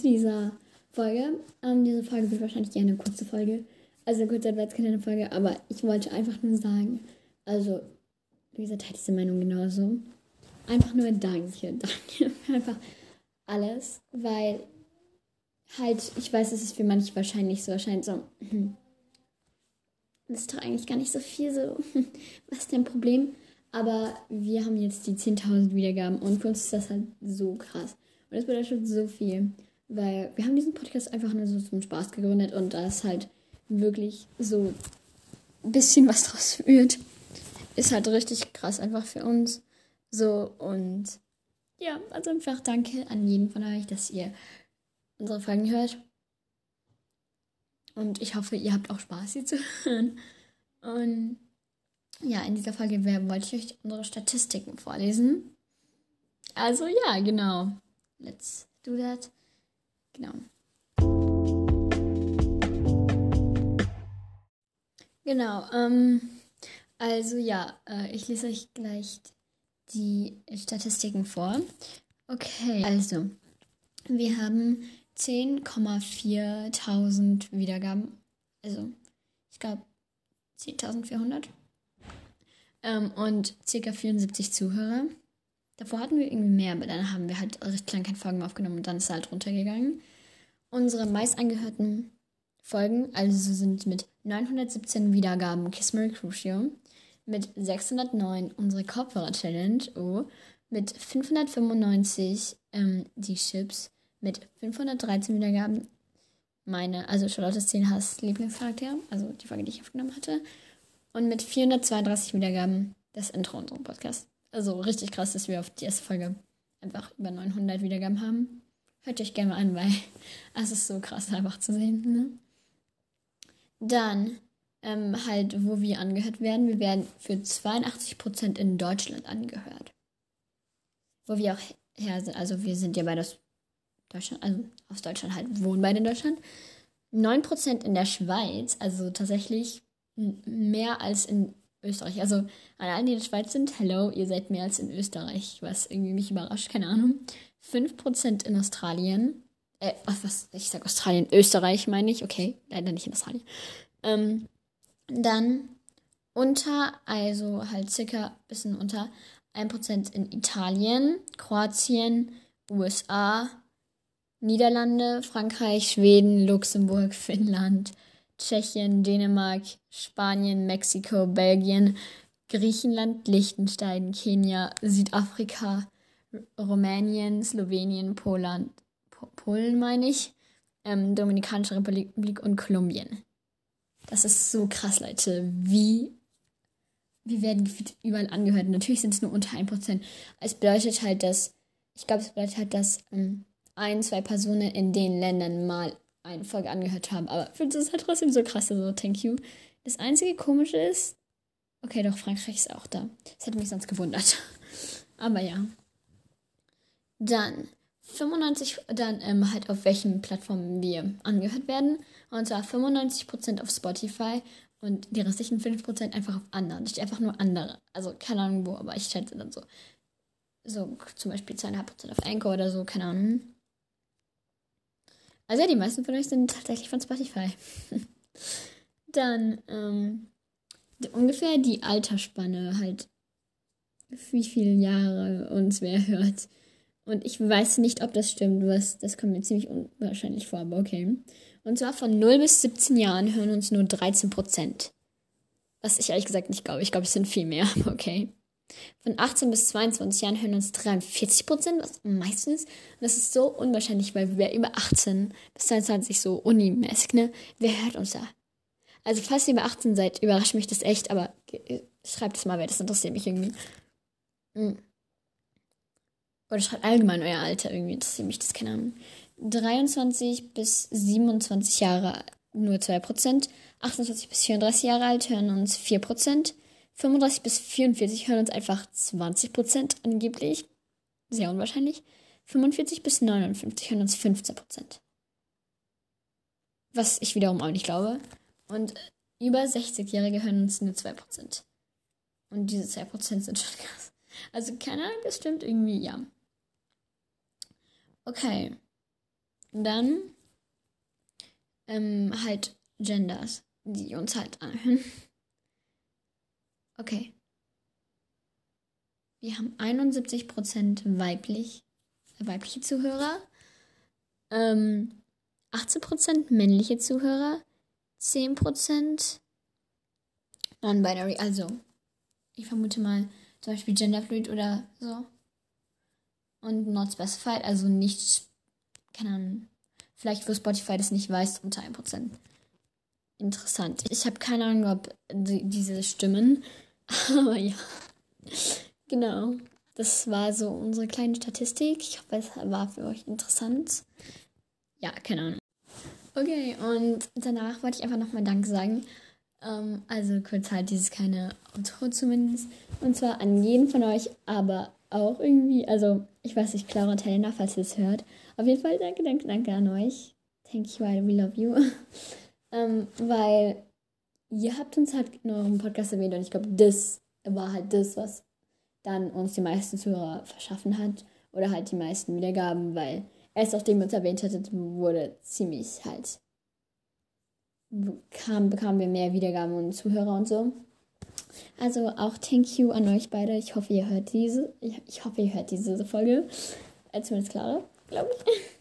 zu dieser Folge. Ähm, diese Folge wird wahrscheinlich eher eine kurze Folge. Also eine kurze Adventskalender Folge, aber ich wollte einfach nur sagen, also, wie gesagt, teilt diese Meinung genauso. Einfach nur danke, danke für einfach alles, weil halt, ich weiß, es ist für manche wahrscheinlich so, wahrscheinlich so, hm, das ist doch eigentlich gar nicht so viel so, was ist dein Problem? Aber wir haben jetzt die 10.000 Wiedergaben und für uns ist das halt so krass. Und das bedeutet so viel, weil wir haben diesen Podcast einfach nur so zum Spaß gegründet und da ist halt wirklich so ein bisschen was draus wird. Ist halt richtig krass einfach für uns. So und ja, also einfach danke an jeden von euch, dass ihr unsere Folgen hört. Und ich hoffe, ihr habt auch Spaß, sie zu hören. Und ja, in dieser Folge wollte ich euch unsere Statistiken vorlesen. Also ja, genau. Let's do that. Genau. Genau, ähm, also ja, äh, ich lese euch gleich die Statistiken vor. Okay, also wir haben 10,4000 Wiedergaben. Also, ich glaube 10.400 ähm, und ca. 74 Zuhörer. Davor hatten wir irgendwie mehr, aber dann haben wir halt recht lang keine Folgen mehr aufgenommen und dann ist es halt runtergegangen. Unsere meist angehörten Folgen also sind mit 917 Wiedergaben Kiss Mary Crucio, mit 609 unsere Kopfhörer-Challenge, oh, mit 595 ähm, die Chips, mit 513 Wiedergaben meine, also Charlottes 10 Hass Lieblingscharakter, also die Folge, die ich aufgenommen hatte, und mit 432 Wiedergaben das Intro unseres Podcasts. Also richtig krass, dass wir auf die erste Folge einfach über 900 Wiedergaben haben. Hört euch gerne mal an, weil es ist so krass einfach zu sehen. Ne? Dann ähm, halt, wo wir angehört werden. Wir werden für 82% in Deutschland angehört. Wo wir auch her sind. Also wir sind ja bei das Deutschland, also aus Deutschland halt, wohnen beide in Deutschland. 9% in der Schweiz, also tatsächlich mehr als in Österreich. Also an allen, die in der Schweiz sind, hello, ihr seid mehr als in Österreich, was irgendwie mich überrascht, keine Ahnung. 5% in Australien. Äh, was, ich sag Australien, Österreich meine ich, okay, leider nicht in Australien. Ähm, dann unter, also halt circa bisschen unter 1% in Italien, Kroatien, USA, Niederlande, Frankreich, Schweden, Luxemburg, Finnland, Tschechien, Dänemark, Spanien, Mexiko, Belgien, Griechenland, Liechtenstein, Kenia, Südafrika, Rumänien, Slowenien, Poland, Polen meine ich, ähm, Dominikanische Republik und Kolumbien. Das ist so krass, Leute. Wie wir werden überall angehört. Natürlich sind es nur unter 1%. Es bedeutet halt, dass, ich glaube, es bedeutet halt, dass ähm, ein, zwei Personen in den Ländern mal eine Folge angehört haben. Aber für uns ist halt trotzdem so krass, also thank you. Das einzige komische ist, okay, doch, Frankreich ist auch da. Das hätte mich sonst gewundert. Aber ja. Dann 95, dann ähm, halt auf welchen Plattformen wir angehört werden. Und zwar 95% auf Spotify und die restlichen 5% einfach auf anderen. Ich einfach nur andere. Also keine Ahnung wo, aber ich schätze dann so. So zum Beispiel 2,5% auf Anchor oder so, keine Ahnung. Also ja, die meisten von euch sind tatsächlich von Spotify. Dann ähm, ungefähr die Altersspanne halt, wie viele Jahre uns wer hört. Und ich weiß nicht, ob das stimmt, was, das kommt mir ziemlich unwahrscheinlich vor, aber okay. Und zwar von 0 bis 17 Jahren hören uns nur 13 Prozent. Was ich ehrlich gesagt nicht glaube. Ich glaube, es sind viel mehr, okay. Von 18 bis 22 Jahren hören uns 43 Prozent, was meistens. Und das ist so unwahrscheinlich, weil wer über 18 bis 22 so unimäßig, ne? Wer hört uns da? Also, falls ihr über 18 seid, überrascht mich das echt, aber schreibt es mal, weil das interessiert mich irgendwie. Hm. Oder schreibt allgemein euer Alter, irgendwie interessiert mich das, keine Ahnung. 23 bis 27 Jahre nur 2%. 28 bis 34 Jahre alt hören uns 4%. 35 bis 44 hören uns einfach 20% angeblich. Sehr unwahrscheinlich. 45 bis 59 hören uns 15%. Was ich wiederum auch nicht glaube. Und über 60-Jährige hören uns nur 2%. Und diese 2% sind schon krass. Also keine Ahnung, das stimmt irgendwie, ja. Okay. dann ähm, halt Genders, die uns halt anhören. Okay. Wir haben 71% weiblich, weibliche Zuhörer, ähm, 18% männliche Zuhörer, 10% non-binary, also ich vermute mal zum Beispiel genderfluid oder so. Und not specified, also nicht, keine Ahnung, vielleicht wo Spotify das nicht weiß, unter 1%. Interessant. Ich habe keine Ahnung, ob die, diese stimmen, aber ja. Genau. Das war so unsere kleine Statistik. Ich hoffe, es war für euch interessant. Ja, keine Ahnung. Okay, und danach wollte ich einfach nochmal Danke sagen. Ähm, also kurz halt dieses kleine Outro zumindest. Und zwar an jeden von euch, aber auch irgendwie, also ich weiß nicht, Clara und Helena, falls ihr es hört. Auf jeden Fall danke, danke, danke an euch. Thank you, I we love you. ähm, weil ihr habt uns halt in eurem Podcast erwähnt und ich glaube, das war halt das, was dann uns die meisten Zuhörer verschaffen hat. Oder halt die meisten Wiedergaben, weil erst nachdem ihr uns erwähnt hattet, wurde ziemlich halt. Bekam, bekamen wir mehr Wiedergaben und Zuhörer und so. Also auch thank you an euch beide. Ich hoffe, ihr hört diese. Ich, hoffe, ihr hört diese Folge. Zumindest Clara, glaube ich.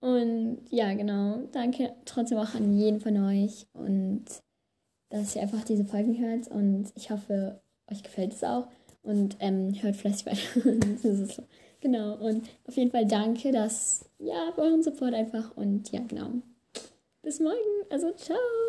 Und ja, genau. Danke trotzdem auch an jeden von euch und dass ihr einfach diese Folgen hört. Und ich hoffe, euch gefällt es auch und ähm, hört fleißig weiter. Genau, und auf jeden Fall danke, dass, ja, für euren Support einfach und ja, genau. Bis morgen, also ciao.